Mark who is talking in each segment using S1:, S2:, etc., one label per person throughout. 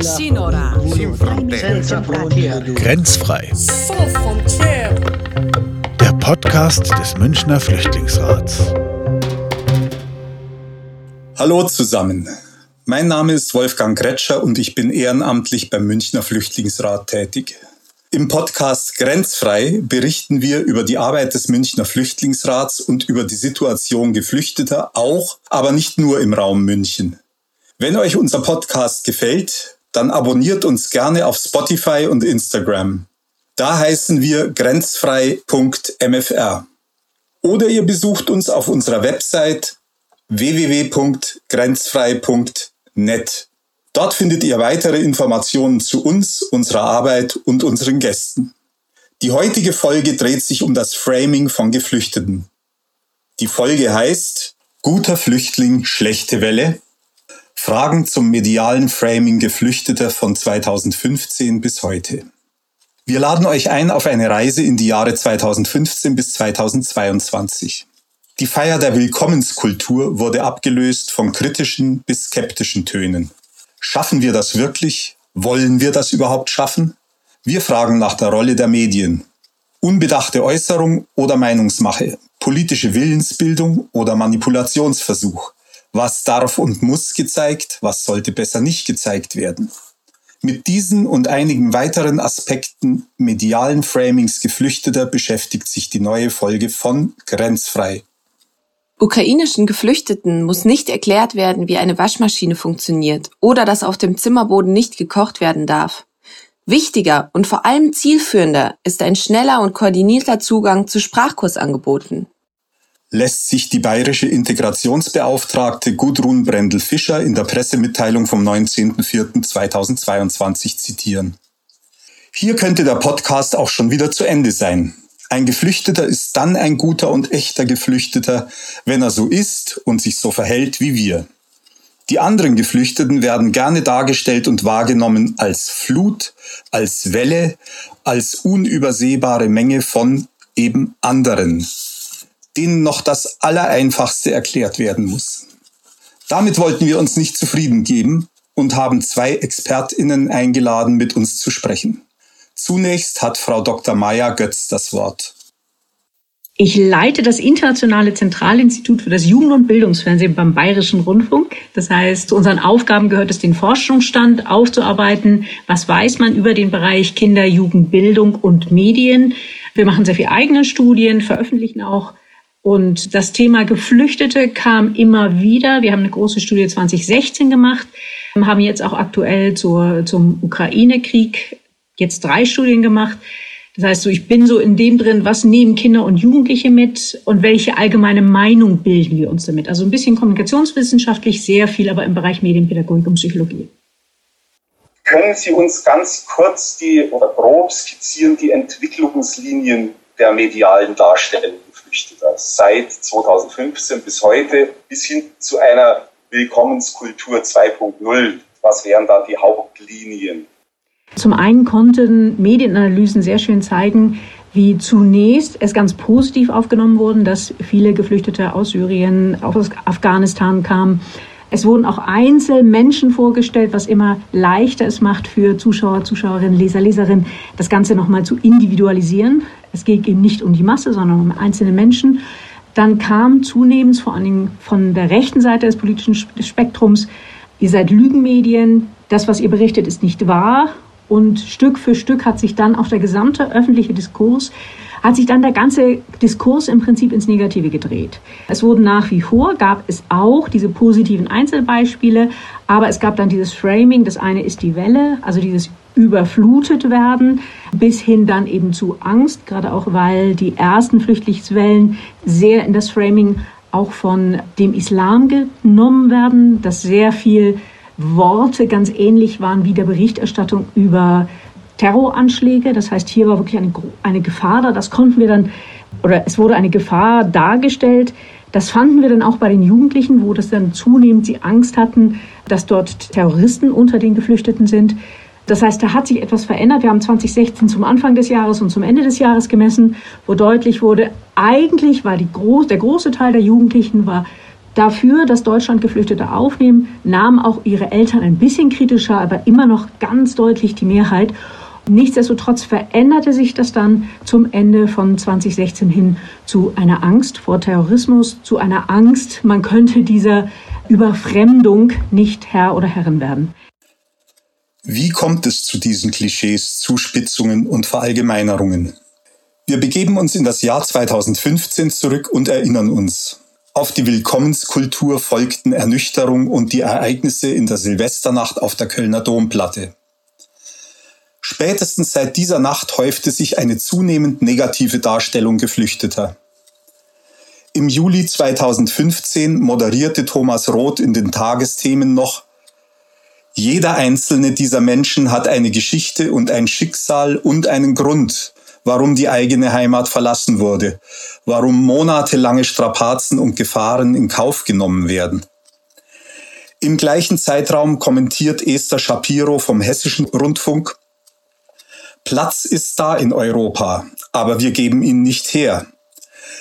S1: Sinora.
S2: Grenzfrei. Der Podcast des Münchner Flüchtlingsrats.
S3: Hallo zusammen. Mein Name ist Wolfgang Gretscher und ich bin ehrenamtlich beim Münchner Flüchtlingsrat tätig. Im Podcast Grenzfrei berichten wir über die Arbeit des Münchner Flüchtlingsrats und über die Situation Geflüchteter auch, aber nicht nur im Raum München. Wenn euch unser Podcast gefällt, dann abonniert uns gerne auf Spotify und Instagram. Da heißen wir grenzfrei.mfr. Oder ihr besucht uns auf unserer Website www.grenzfrei.net. Dort findet ihr weitere Informationen zu uns, unserer Arbeit und unseren Gästen. Die heutige Folge dreht sich um das Framing von Geflüchteten. Die Folge heißt Guter Flüchtling, schlechte Welle. Fragen zum medialen Framing Geflüchteter von 2015 bis heute. Wir laden euch ein auf eine Reise in die Jahre 2015 bis 2022. Die Feier der Willkommenskultur wurde abgelöst von kritischen bis skeptischen Tönen. Schaffen wir das wirklich? Wollen wir das überhaupt schaffen? Wir fragen nach der Rolle der Medien. Unbedachte Äußerung oder Meinungsmache, politische Willensbildung oder Manipulationsversuch. Was darf und muss gezeigt, was sollte besser nicht gezeigt werden? Mit diesen und einigen weiteren Aspekten medialen Framings Geflüchteter beschäftigt sich die neue Folge von Grenzfrei.
S4: Ukrainischen Geflüchteten muss nicht erklärt werden, wie eine Waschmaschine funktioniert oder dass auf dem Zimmerboden nicht gekocht werden darf. Wichtiger und vor allem zielführender ist ein schneller und koordinierter Zugang zu Sprachkursangeboten.
S3: Lässt sich die bayerische Integrationsbeauftragte Gudrun Brendel-Fischer in der Pressemitteilung vom 19.04.2022 zitieren. Hier könnte der Podcast auch schon wieder zu Ende sein. Ein Geflüchteter ist dann ein guter und echter Geflüchteter, wenn er so ist und sich so verhält wie wir. Die anderen Geflüchteten werden gerne dargestellt und wahrgenommen als Flut, als Welle, als unübersehbare Menge von eben anderen, denen noch das Allereinfachste erklärt werden muss. Damit wollten wir uns nicht zufrieden geben und haben zwei Expertinnen eingeladen, mit uns zu sprechen. Zunächst hat Frau Dr. Maya Götz das Wort.
S5: Ich leite das Internationale Zentralinstitut für das Jugend- und Bildungsfernsehen beim Bayerischen Rundfunk. Das heißt, zu unseren Aufgaben gehört es, den Forschungsstand aufzuarbeiten. Was weiß man über den Bereich Kinder, Jugend, Bildung und Medien? Wir machen sehr viele eigene Studien, veröffentlichen auch. Und das Thema Geflüchtete kam immer wieder. Wir haben eine große Studie 2016 gemacht, haben jetzt auch aktuell zur, zum Ukraine-Krieg jetzt drei Studien gemacht. Das heißt, so, ich bin so in dem drin, was nehmen Kinder und Jugendliche mit und welche allgemeine Meinung bilden wir uns damit. Also ein bisschen kommunikationswissenschaftlich, sehr viel aber im Bereich Medienpädagogik und Psychologie.
S6: Können Sie uns ganz kurz die oder grob skizzieren die Entwicklungslinien der medialen Geflüchteter seit 2015 bis heute bis hin zu einer Willkommenskultur 2.0? Was wären da die Hauptlinien?
S5: Zum einen konnten Medienanalysen sehr schön zeigen, wie zunächst es ganz positiv aufgenommen wurde, dass viele Geflüchtete aus Syrien, aus Afghanistan kamen. Es wurden auch Einzelmenschen vorgestellt, was immer leichter es macht für Zuschauer, Zuschauerinnen, Leser, Leserinnen, das Ganze nochmal zu individualisieren. Es geht eben nicht um die Masse, sondern um einzelne Menschen. Dann kam zunehmend, vor allen Dingen von der rechten Seite des politischen Spektrums, ihr seid Lügenmedien, das, was ihr berichtet, ist nicht wahr und Stück für Stück hat sich dann auch der gesamte öffentliche Diskurs, hat sich dann der ganze Diskurs im Prinzip ins Negative gedreht. Es wurden nach wie vor, gab es auch diese positiven Einzelbeispiele, aber es gab dann dieses Framing, das eine ist die Welle, also dieses überflutet werden, bis hin dann eben zu Angst, gerade auch weil die ersten Flüchtlingswellen sehr in das Framing auch von dem Islam genommen werden, dass sehr viel Worte ganz ähnlich waren wie der Berichterstattung über Terroranschläge. Das heißt, hier war wirklich eine, eine Gefahr da. Das konnten wir dann, oder es wurde eine Gefahr dargestellt. Das fanden wir dann auch bei den Jugendlichen, wo das dann zunehmend sie Angst hatten, dass dort Terroristen unter den Geflüchteten sind. Das heißt, da hat sich etwas verändert. Wir haben 2016 zum Anfang des Jahres und zum Ende des Jahres gemessen, wo deutlich wurde, eigentlich war die, der große Teil der Jugendlichen war dafür, dass Deutschland Geflüchtete aufnehmen, nahmen auch ihre Eltern ein bisschen kritischer, aber immer noch ganz deutlich die Mehrheit. Nichtsdestotrotz veränderte sich das dann zum Ende von 2016 hin zu einer Angst vor Terrorismus, zu einer Angst, man könnte dieser Überfremdung nicht Herr oder Herrin werden.
S3: Wie kommt es zu diesen Klischees, Zuspitzungen und Verallgemeinerungen? Wir begeben uns in das Jahr 2015 zurück und erinnern uns. Auf die Willkommenskultur folgten Ernüchterung und die Ereignisse in der Silvesternacht auf der Kölner Domplatte. Spätestens seit dieser Nacht häufte sich eine zunehmend negative Darstellung Geflüchteter. Im Juli 2015 moderierte Thomas Roth in den Tagesthemen noch Jeder einzelne dieser Menschen hat eine Geschichte und ein Schicksal und einen Grund, warum die eigene Heimat verlassen wurde, warum monatelange Strapazen und Gefahren in Kauf genommen werden. Im gleichen Zeitraum kommentiert Esther Shapiro vom Hessischen Rundfunk, Platz ist da in Europa, aber wir geben ihn nicht her.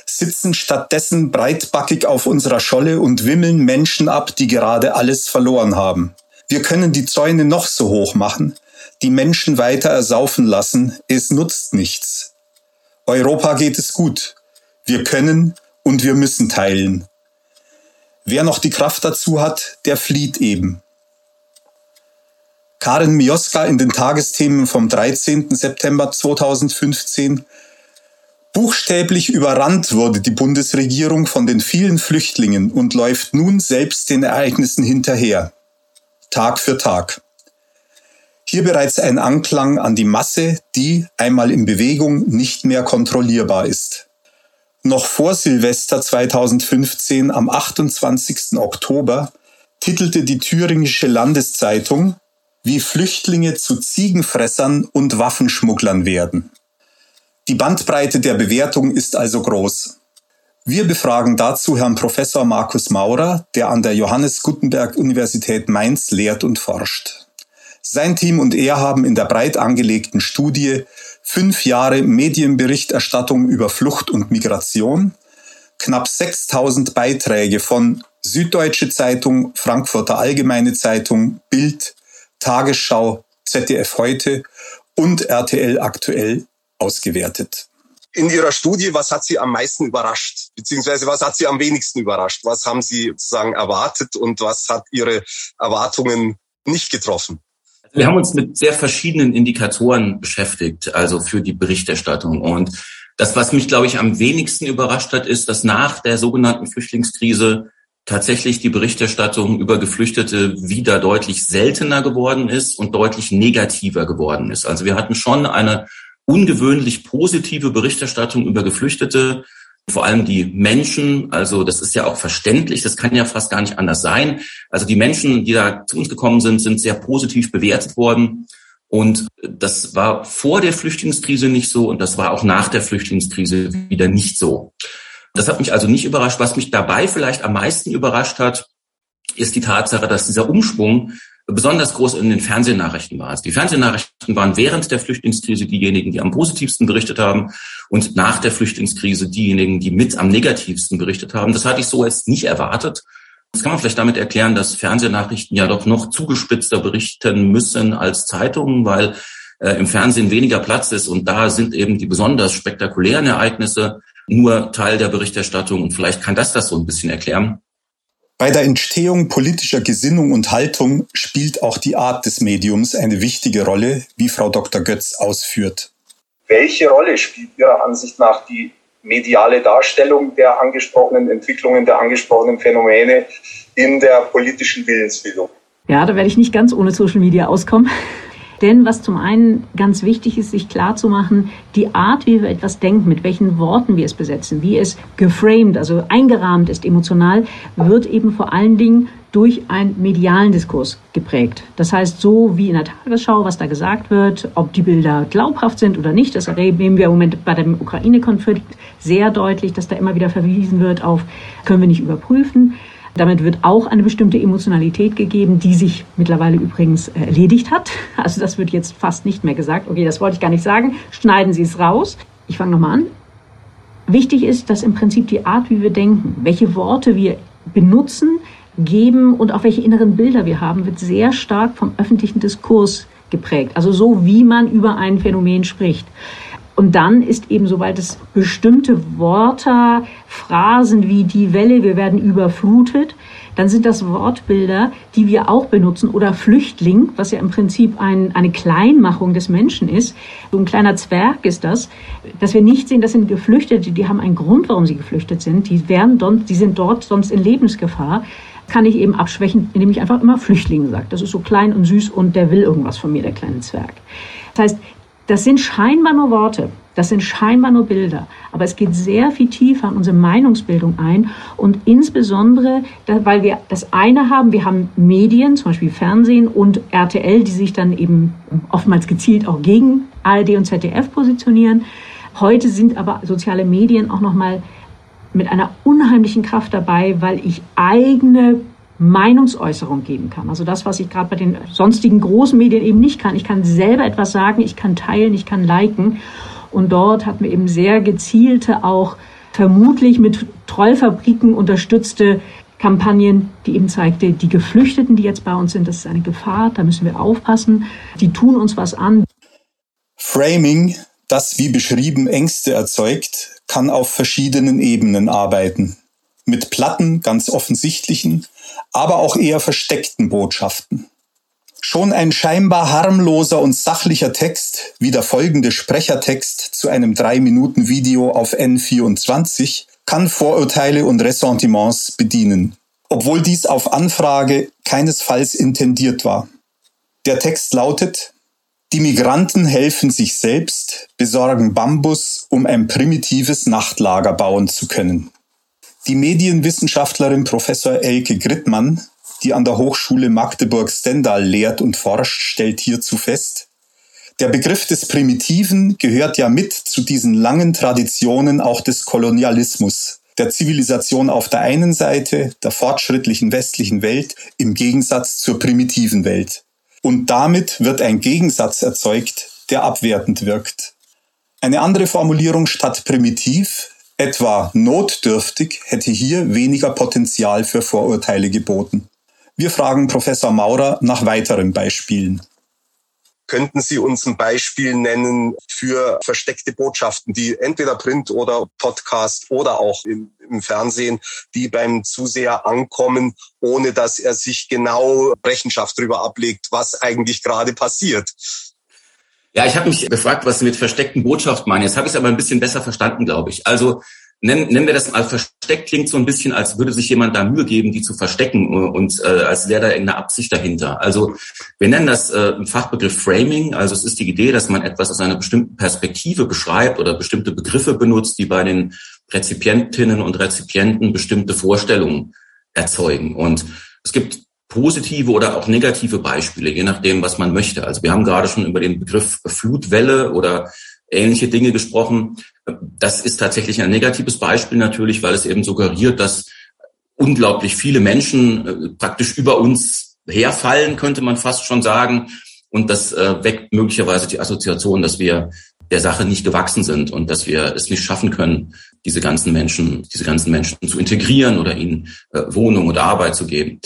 S3: Sitzen stattdessen breitbackig auf unserer Scholle und wimmeln Menschen ab, die gerade alles verloren haben. Wir können die Zäune noch so hoch machen, die Menschen weiter ersaufen lassen, es nutzt nichts. Europa geht es gut. Wir können und wir müssen teilen. Wer noch die Kraft dazu hat, der flieht eben. Karin Mioska in den Tagesthemen vom 13. September 2015. Buchstäblich überrannt wurde die Bundesregierung von den vielen Flüchtlingen und läuft nun selbst den Ereignissen hinterher. Tag für Tag. Hier bereits ein Anklang an die Masse, die, einmal in Bewegung, nicht mehr kontrollierbar ist. Noch vor Silvester 2015 am 28. Oktober titelte die Thüringische Landeszeitung wie Flüchtlinge zu Ziegenfressern und Waffenschmugglern werden. Die Bandbreite der Bewertung ist also groß. Wir befragen dazu Herrn Professor Markus Maurer, der an der Johannes Gutenberg Universität Mainz lehrt und forscht. Sein Team und er haben in der breit angelegten Studie fünf Jahre Medienberichterstattung über Flucht und Migration, knapp 6000 Beiträge von Süddeutsche Zeitung, Frankfurter Allgemeine Zeitung, Bild, Tagesschau, ZDF heute und RTL aktuell ausgewertet.
S1: In Ihrer Studie, was hat Sie am meisten überrascht? Beziehungsweise was hat Sie am wenigsten überrascht? Was haben Sie sozusagen erwartet und was hat Ihre Erwartungen nicht getroffen?
S7: Wir haben uns mit sehr verschiedenen Indikatoren beschäftigt, also für die Berichterstattung. Und das, was mich, glaube ich, am wenigsten überrascht hat, ist, dass nach der sogenannten Flüchtlingskrise tatsächlich die Berichterstattung über Geflüchtete wieder deutlich seltener geworden ist und deutlich negativer geworden ist. Also wir hatten schon eine ungewöhnlich positive Berichterstattung über Geflüchtete, vor allem die Menschen, also das ist ja auch verständlich, das kann ja fast gar nicht anders sein. Also die Menschen, die da zu uns gekommen sind, sind sehr positiv bewertet worden. Und das war vor der Flüchtlingskrise nicht so und das war auch nach der Flüchtlingskrise wieder nicht so. Das hat mich also nicht überrascht. Was mich dabei vielleicht am meisten überrascht hat, ist die Tatsache, dass dieser Umschwung besonders groß in den Fernsehnachrichten war. Also die Fernsehnachrichten waren während der Flüchtlingskrise diejenigen, die am positivsten berichtet haben und nach der Flüchtlingskrise diejenigen, die mit am negativsten berichtet haben. Das hatte ich so jetzt nicht erwartet. Das kann man vielleicht damit erklären, dass Fernsehnachrichten ja doch noch zugespitzter berichten müssen als Zeitungen, weil äh, im Fernsehen weniger Platz ist und da sind eben die besonders spektakulären Ereignisse nur Teil der Berichterstattung und vielleicht kann das das so ein bisschen erklären.
S3: Bei der Entstehung politischer Gesinnung und Haltung spielt auch die Art des Mediums eine wichtige Rolle, wie Frau Dr. Götz ausführt.
S6: Welche Rolle spielt Ihrer Ansicht nach die mediale Darstellung der angesprochenen Entwicklungen, der angesprochenen Phänomene in der politischen Willensbildung?
S5: Ja, da werde ich nicht ganz ohne Social Media auskommen. Denn was zum einen ganz wichtig ist, sich klar zu machen, die Art, wie wir etwas denken, mit welchen Worten wir es besetzen, wie es geframed, also eingerahmt ist emotional, wird eben vor allen Dingen durch einen medialen Diskurs geprägt. Das heißt, so wie in der Tagesschau, was da gesagt wird, ob die Bilder glaubhaft sind oder nicht, das erleben wir im Moment bei dem Ukraine-Konflikt sehr deutlich, dass da immer wieder verwiesen wird auf, können wir nicht überprüfen. Damit wird auch eine bestimmte Emotionalität gegeben, die sich mittlerweile übrigens äh, erledigt hat. Also das wird jetzt fast nicht mehr gesagt. Okay, das wollte ich gar nicht sagen. Schneiden Sie es raus. Ich fange nochmal an. Wichtig ist, dass im Prinzip die Art, wie wir denken, welche Worte wir benutzen, geben und auch welche inneren Bilder wir haben, wird sehr stark vom öffentlichen Diskurs geprägt. Also so, wie man über ein Phänomen spricht. Und dann ist eben, sobald es bestimmte Worte, Phrasen wie die Welle, wir werden überflutet, dann sind das Wortbilder, die wir auch benutzen oder Flüchtling, was ja im Prinzip ein, eine Kleinmachung des Menschen ist. So ein kleiner Zwerg ist das, dass wir nicht sehen, das sind Geflüchtete, die haben einen Grund, warum sie geflüchtet sind. Die werden dort, die sind dort sonst in Lebensgefahr kann ich eben abschwächen, indem ich einfach immer Flüchtling sage. Das ist so klein und süß und der will irgendwas von mir, der kleine Zwerg. Das heißt, das sind scheinbar nur Worte, das sind scheinbar nur Bilder, aber es geht sehr viel tiefer in unsere Meinungsbildung ein und insbesondere, weil wir das eine haben, wir haben Medien, zum Beispiel Fernsehen und RTL, die sich dann eben oftmals gezielt auch gegen ARD und ZDF positionieren. Heute sind aber soziale Medien auch noch mal mit einer unheimlichen Kraft dabei, weil ich eigene Meinungsäußerung geben kann. Also das, was ich gerade bei den sonstigen großen Medien eben nicht kann. Ich kann selber etwas sagen, ich kann teilen, ich kann liken. Und dort hatten wir eben sehr gezielte, auch vermutlich mit Trollfabriken unterstützte Kampagnen, die eben zeigte, die Geflüchteten, die jetzt bei uns sind, das ist eine Gefahr, da müssen wir aufpassen. Die tun uns was an.
S3: Framing, das wie beschrieben Ängste erzeugt, kann auf verschiedenen Ebenen arbeiten. Mit platten, ganz offensichtlichen, aber auch eher versteckten Botschaften. Schon ein scheinbar harmloser und sachlicher Text, wie der folgende Sprechertext zu einem 3-Minuten-Video auf N24, kann Vorurteile und Ressentiments bedienen, obwohl dies auf Anfrage keinesfalls intendiert war. Der Text lautet, die Migranten helfen sich selbst, besorgen Bambus, um ein primitives Nachtlager bauen zu können. Die Medienwissenschaftlerin Professor Elke Grittmann, die an der Hochschule Magdeburg-Stendal lehrt und forscht, stellt hierzu fest, der Begriff des Primitiven gehört ja mit zu diesen langen Traditionen auch des Kolonialismus, der Zivilisation auf der einen Seite, der fortschrittlichen westlichen Welt im Gegensatz zur primitiven Welt. Und damit wird ein Gegensatz erzeugt, der abwertend wirkt. Eine andere Formulierung statt primitiv Etwa notdürftig hätte hier weniger Potenzial für Vorurteile geboten. Wir fragen Professor Maurer nach weiteren Beispielen.
S1: Könnten Sie uns ein Beispiel nennen für versteckte Botschaften, die entweder Print oder Podcast oder auch im, im, Fernsehen, die beim Zuseher ankommen, ohne dass er sich genau Rechenschaft darüber ablegt, was eigentlich gerade passiert?
S7: Ja, ich habe mich gefragt, was Sie mit versteckten Botschaften meinen. Jetzt habe ich es aber ein bisschen besser verstanden, glaube ich. Also nennen, nennen wir das mal versteckt, klingt so ein bisschen, als würde sich jemand da Mühe geben, die zu verstecken und äh, als wäre da irgendeine Absicht dahinter. Also wir nennen das äh, im Fachbegriff Framing. Also es ist die Idee, dass man etwas aus einer bestimmten Perspektive beschreibt oder bestimmte Begriffe benutzt, die bei den Rezipientinnen und Rezipienten bestimmte Vorstellungen erzeugen. Und es gibt positive oder auch negative Beispiele, je nachdem, was man möchte. Also wir haben gerade schon über den Begriff Flutwelle oder ähnliche Dinge gesprochen. Das ist tatsächlich ein negatives Beispiel natürlich, weil es eben suggeriert, dass unglaublich viele Menschen äh, praktisch über uns herfallen, könnte man fast schon sagen. Und das äh, weckt möglicherweise die Assoziation, dass wir der Sache nicht gewachsen sind und dass wir es nicht schaffen können, diese ganzen Menschen, diese ganzen Menschen zu integrieren oder ihnen äh, Wohnung oder Arbeit zu geben.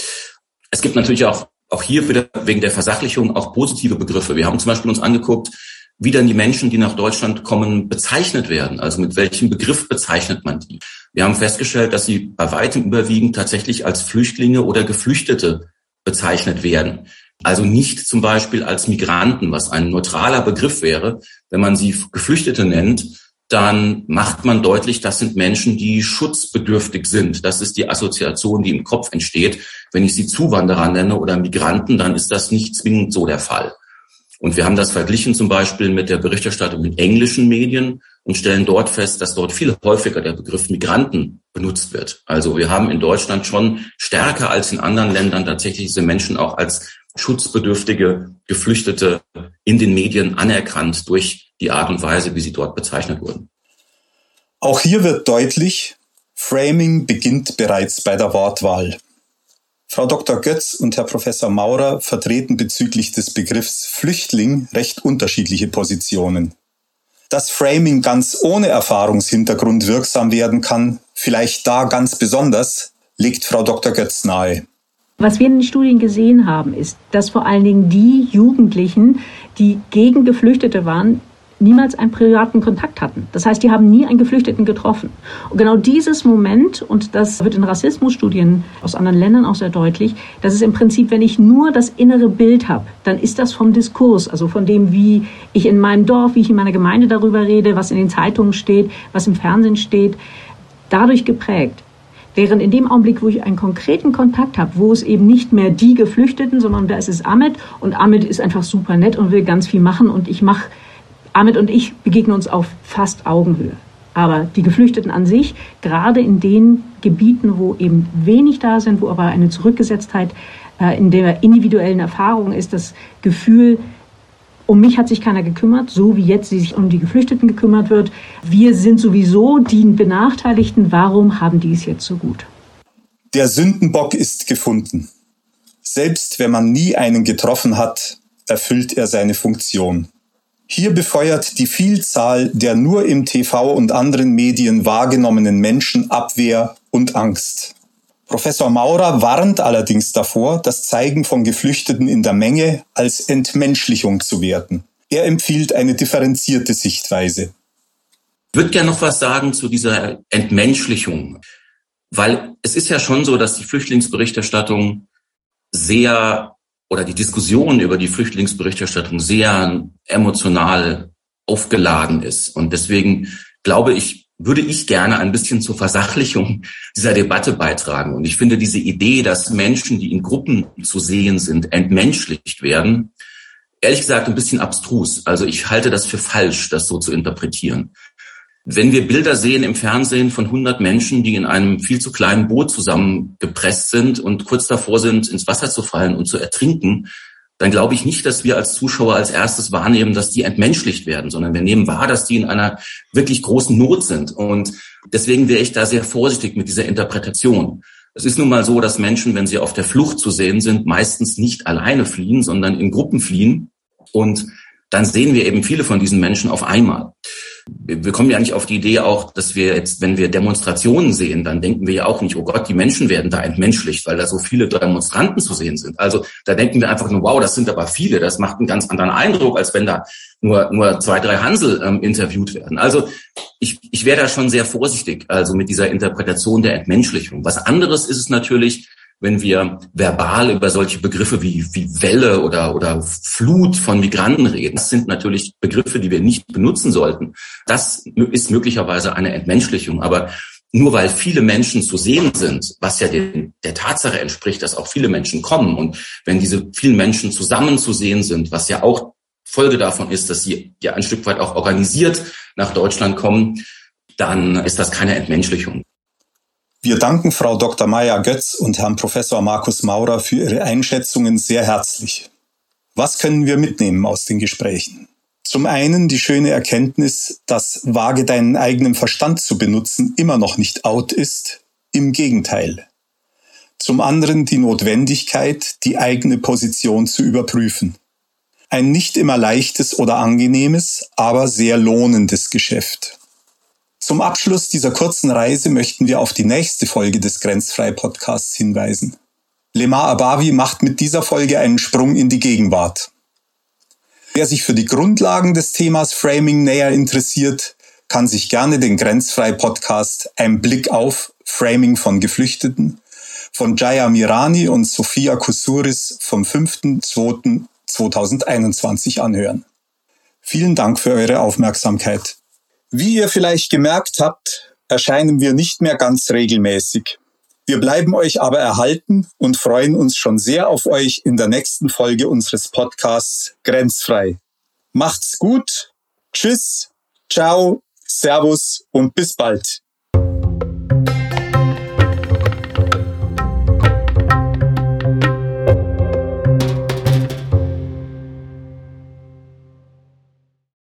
S7: Es gibt natürlich auch, auch hier wieder wegen der Versachlichung auch positive Begriffe. Wir haben zum Beispiel uns angeguckt, wie dann die Menschen, die nach Deutschland kommen, bezeichnet werden. Also mit welchem Begriff bezeichnet man die? Wir haben festgestellt, dass sie bei weitem überwiegend tatsächlich als Flüchtlinge oder Geflüchtete bezeichnet werden. Also nicht zum Beispiel als Migranten, was ein neutraler Begriff wäre. Wenn man sie Geflüchtete nennt, dann macht man deutlich, das sind Menschen, die schutzbedürftig sind. Das ist die Assoziation, die im Kopf entsteht. Wenn ich sie Zuwanderer nenne oder Migranten, dann ist das nicht zwingend so der Fall. Und wir haben das verglichen zum Beispiel mit der Berichterstattung in englischen Medien und stellen dort fest, dass dort viel häufiger der Begriff Migranten benutzt wird. Also wir haben in Deutschland schon stärker als in anderen Ländern tatsächlich diese Menschen auch als schutzbedürftige Geflüchtete in den Medien anerkannt durch die Art und Weise, wie sie dort bezeichnet wurden.
S3: Auch hier wird deutlich, Framing beginnt bereits bei der Wortwahl. Frau Dr. Götz und Herr Professor Maurer vertreten bezüglich des Begriffs Flüchtling recht unterschiedliche Positionen. Dass Framing ganz ohne Erfahrungshintergrund wirksam werden kann, vielleicht da ganz besonders, legt Frau Dr. Götz nahe.
S5: Was wir in den Studien gesehen haben, ist, dass vor allen Dingen die Jugendlichen, die gegen Geflüchtete waren, niemals einen privaten Kontakt hatten. Das heißt, die haben nie einen Geflüchteten getroffen. Und genau dieses Moment, und das wird in Rassismusstudien aus anderen Ländern auch sehr deutlich, dass es im Prinzip, wenn ich nur das innere Bild habe, dann ist das vom Diskurs, also von dem, wie ich in meinem Dorf, wie ich in meiner Gemeinde darüber rede, was in den Zeitungen steht, was im Fernsehen steht, dadurch geprägt. Während in dem Augenblick, wo ich einen konkreten Kontakt habe, wo es eben nicht mehr die Geflüchteten, sondern da ist es Ahmed und Ahmed ist einfach super nett und will ganz viel machen und ich mache Ahmed und ich begegnen uns auf fast Augenhöhe. Aber die Geflüchteten an sich, gerade in den Gebieten, wo eben wenig da sind, wo aber eine Zurückgesetztheit äh, in der individuellen Erfahrung ist, das Gefühl, um mich hat sich keiner gekümmert, so wie jetzt sich um die Geflüchteten gekümmert wird. Wir sind sowieso die Benachteiligten. Warum haben die es jetzt so gut?
S3: Der Sündenbock ist gefunden. Selbst wenn man nie einen getroffen hat, erfüllt er seine Funktion. Hier befeuert die Vielzahl der nur im TV und anderen Medien wahrgenommenen Menschen Abwehr und Angst. Professor Maurer warnt allerdings davor, das Zeigen von Geflüchteten in der Menge als Entmenschlichung zu werten. Er empfiehlt eine differenzierte Sichtweise.
S7: Ich würde gerne noch was sagen zu dieser Entmenschlichung, weil es ist ja schon so, dass die Flüchtlingsberichterstattung sehr oder die Diskussion über die Flüchtlingsberichterstattung sehr emotional aufgeladen ist. Und deswegen glaube ich, würde ich gerne ein bisschen zur Versachlichung dieser Debatte beitragen. Und ich finde diese Idee, dass Menschen, die in Gruppen zu sehen sind, entmenschlicht werden, ehrlich gesagt ein bisschen abstrus. Also ich halte das für falsch, das so zu interpretieren. Wenn wir Bilder sehen im Fernsehen von 100 Menschen, die in einem viel zu kleinen Boot zusammengepresst sind und kurz davor sind, ins Wasser zu fallen und zu ertrinken, dann glaube ich nicht, dass wir als Zuschauer als erstes wahrnehmen, dass die entmenschlicht werden, sondern wir nehmen wahr, dass die in einer wirklich großen Not sind. Und deswegen wäre ich da sehr vorsichtig mit dieser Interpretation. Es ist nun mal so, dass Menschen, wenn sie auf der Flucht zu sehen sind, meistens nicht alleine fliehen, sondern in Gruppen fliehen. Und dann sehen wir eben viele von diesen Menschen auf einmal wir kommen ja nicht auf die Idee auch, dass wir jetzt, wenn wir Demonstrationen sehen, dann denken wir ja auch nicht, oh Gott, die Menschen werden da entmenschlicht, weil da so viele Demonstranten zu sehen sind. Also da denken wir einfach nur, wow, das sind aber viele, das macht einen ganz anderen Eindruck, als wenn da nur, nur zwei, drei Hansel ähm, interviewt werden. Also ich, ich wäre da schon sehr vorsichtig, also mit dieser Interpretation der Entmenschlichung. Was anderes ist es natürlich, wenn wir verbal über solche Begriffe wie, wie Welle oder, oder Flut von Migranten reden. Das sind natürlich Begriffe, die wir nicht benutzen sollten. Das ist möglicherweise eine Entmenschlichung. Aber nur weil viele Menschen zu sehen sind, was ja den, der Tatsache entspricht, dass auch viele Menschen kommen und wenn diese vielen Menschen zusammen zu sehen sind, was ja auch Folge davon ist, dass sie ja ein Stück weit auch organisiert nach Deutschland kommen, dann ist das keine Entmenschlichung.
S3: Wir danken Frau Dr. Maya Götz und Herrn Professor Markus Maurer für ihre Einschätzungen sehr herzlich. Was können wir mitnehmen aus den Gesprächen? Zum einen die schöne Erkenntnis, dass wage deinen eigenen Verstand zu benutzen immer noch nicht out ist. Im Gegenteil. Zum anderen die Notwendigkeit, die eigene Position zu überprüfen. Ein nicht immer leichtes oder angenehmes, aber sehr lohnendes Geschäft. Zum Abschluss dieser kurzen Reise möchten wir auf die nächste Folge des Grenzfrei-Podcasts hinweisen. Lemar Abavi macht mit dieser Folge einen Sprung in die Gegenwart. Wer sich für die Grundlagen des Themas Framing näher interessiert, kann sich gerne den Grenzfrei-Podcast Ein Blick auf Framing von Geflüchteten von Jaya Mirani und Sophia Kusuris vom 5.2.2021 anhören. Vielen Dank für eure Aufmerksamkeit. Wie ihr vielleicht gemerkt habt, erscheinen wir nicht mehr ganz regelmäßig. Wir bleiben euch aber erhalten und freuen uns schon sehr auf euch in der nächsten Folge unseres Podcasts Grenzfrei. Macht's gut, tschüss, ciao, servus und bis bald.